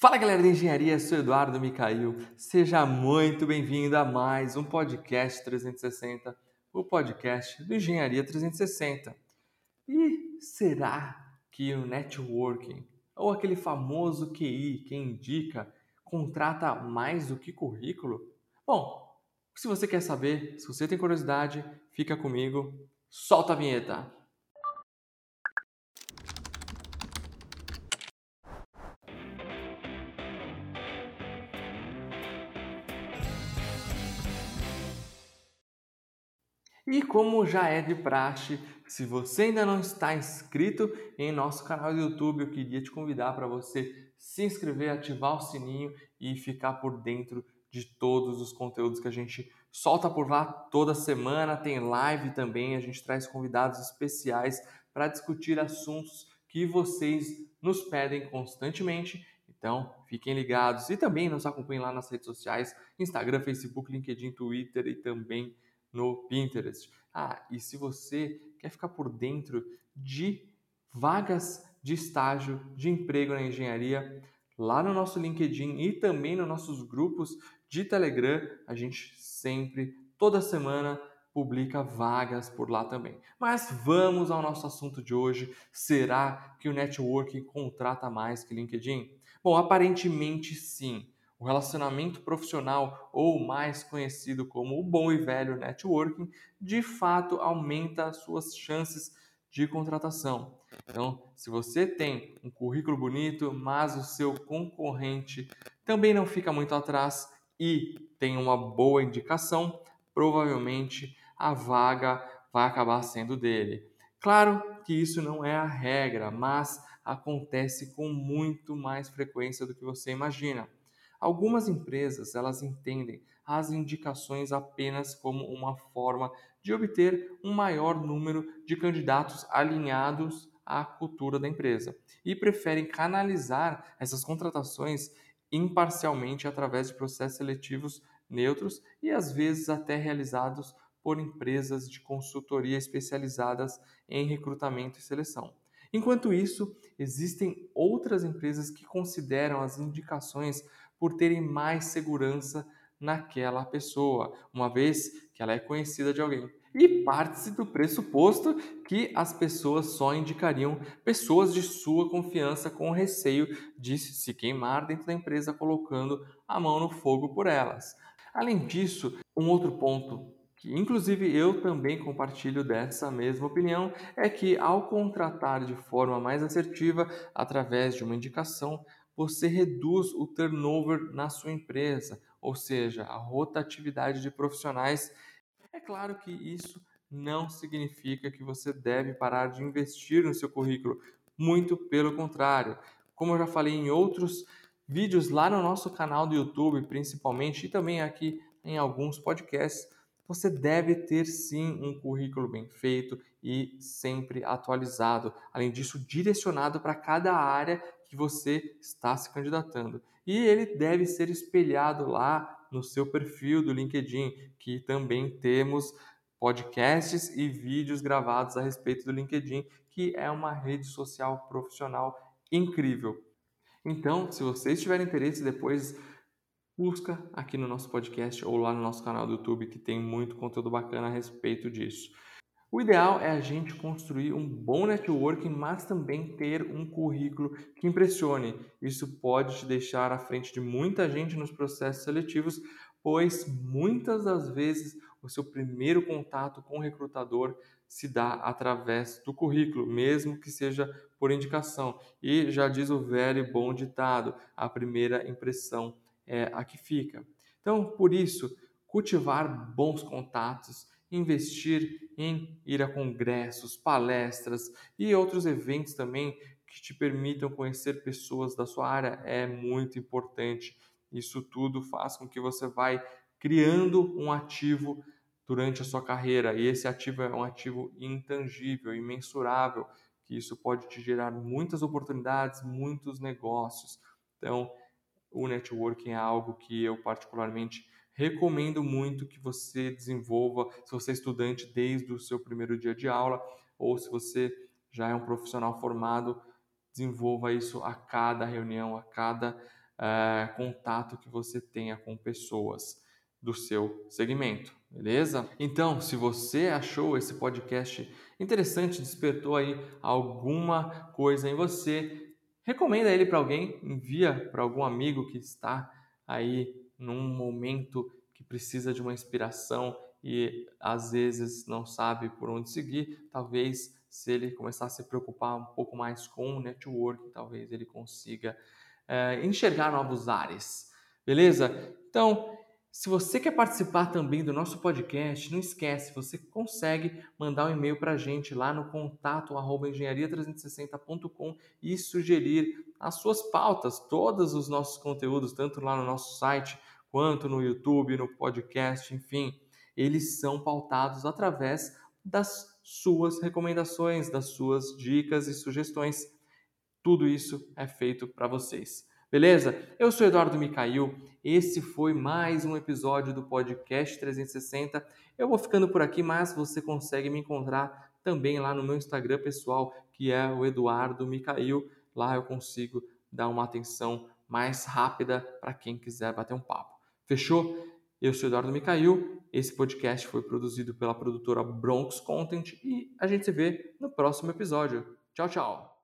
Fala galera da engenharia, sou Eduardo Micail. Seja muito bem-vindo a mais um podcast 360, o podcast do Engenharia 360. E será que o networking, ou aquele famoso QI que indica, contrata mais do que currículo? Bom, se você quer saber, se você tem curiosidade, fica comigo, solta a vinheta. E como já é de praxe, se você ainda não está inscrito em nosso canal do YouTube, eu queria te convidar para você se inscrever, ativar o sininho e ficar por dentro de todos os conteúdos que a gente solta por lá toda semana. Tem live também, a gente traz convidados especiais para discutir assuntos que vocês nos pedem constantemente. Então, fiquem ligados e também nos acompanhem lá nas redes sociais: Instagram, Facebook, LinkedIn, Twitter e também no Pinterest. Ah, e se você quer ficar por dentro de vagas de estágio, de emprego na engenharia, lá no nosso LinkedIn e também nos nossos grupos de Telegram, a gente sempre, toda semana, publica vagas por lá também. Mas vamos ao nosso assunto de hoje. Será que o networking contrata mais que LinkedIn? Bom, aparentemente sim. O relacionamento profissional, ou mais conhecido como o bom e velho networking, de fato aumenta as suas chances de contratação. Então, se você tem um currículo bonito, mas o seu concorrente também não fica muito atrás e tem uma boa indicação, provavelmente a vaga vai acabar sendo dele. Claro que isso não é a regra, mas acontece com muito mais frequência do que você imagina. Algumas empresas, elas entendem as indicações apenas como uma forma de obter um maior número de candidatos alinhados à cultura da empresa e preferem canalizar essas contratações imparcialmente através de processos seletivos neutros e às vezes até realizados por empresas de consultoria especializadas em recrutamento e seleção. Enquanto isso, existem outras empresas que consideram as indicações por terem mais segurança naquela pessoa, uma vez que ela é conhecida de alguém. E parte-se do pressuposto que as pessoas só indicariam pessoas de sua confiança com receio de se queimar dentro da empresa colocando a mão no fogo por elas. Além disso, um outro ponto que inclusive eu também compartilho dessa mesma opinião, é que ao contratar de forma mais assertiva através de uma indicação, você reduz o turnover na sua empresa, ou seja, a rotatividade de profissionais. É claro que isso não significa que você deve parar de investir no seu currículo, muito pelo contrário. Como eu já falei em outros vídeos lá no nosso canal do YouTube, principalmente, e também aqui em alguns podcasts, você deve ter sim um currículo bem feito e sempre atualizado. Além disso, direcionado para cada área que você está se candidatando. E ele deve ser espelhado lá no seu perfil do LinkedIn, que também temos podcasts e vídeos gravados a respeito do LinkedIn, que é uma rede social profissional incrível. Então, se vocês tiverem interesse, depois busca aqui no nosso podcast ou lá no nosso canal do YouTube, que tem muito conteúdo bacana a respeito disso. O ideal é a gente construir um bom networking, mas também ter um currículo que impressione. Isso pode te deixar à frente de muita gente nos processos seletivos, pois muitas das vezes o seu primeiro contato com o recrutador se dá através do currículo, mesmo que seja por indicação. E já diz o velho bom ditado: a primeira impressão é a que fica. Então, por isso, cultivar bons contatos investir em ir a congressos, palestras e outros eventos também que te permitam conhecer pessoas da sua área é muito importante. Isso tudo faz com que você vai criando um ativo durante a sua carreira e esse ativo é um ativo intangível, imensurável, que isso pode te gerar muitas oportunidades, muitos negócios. Então, o networking é algo que eu particularmente Recomendo muito que você desenvolva, se você é estudante desde o seu primeiro dia de aula, ou se você já é um profissional formado, desenvolva isso a cada reunião, a cada uh, contato que você tenha com pessoas do seu segmento, beleza? Então, se você achou esse podcast interessante, despertou aí alguma coisa em você, recomenda ele para alguém, envia para algum amigo que está aí num momento que precisa de uma inspiração e às vezes não sabe por onde seguir, talvez se ele começar a se preocupar um pouco mais com o network, talvez ele consiga é, enxergar novos ares. Beleza? Então, se você quer participar também do nosso podcast, não esquece, você consegue mandar um e-mail para a gente lá no contato engenharia360.com e sugerir as suas pautas, todos os nossos conteúdos, tanto lá no nosso site quanto no YouTube, no podcast, enfim, eles são pautados através das suas recomendações, das suas dicas e sugestões. Tudo isso é feito para vocês. Beleza? Eu sou Eduardo Micail. Esse foi mais um episódio do podcast 360. Eu vou ficando por aqui, mas você consegue me encontrar também lá no meu Instagram pessoal, que é o Eduardo Micail. Lá eu consigo dar uma atenção mais rápida para quem quiser bater um papo. Fechou? Eu sou Eduardo Micail. Esse podcast foi produzido pela produtora Bronx Content e a gente se vê no próximo episódio. Tchau, tchau.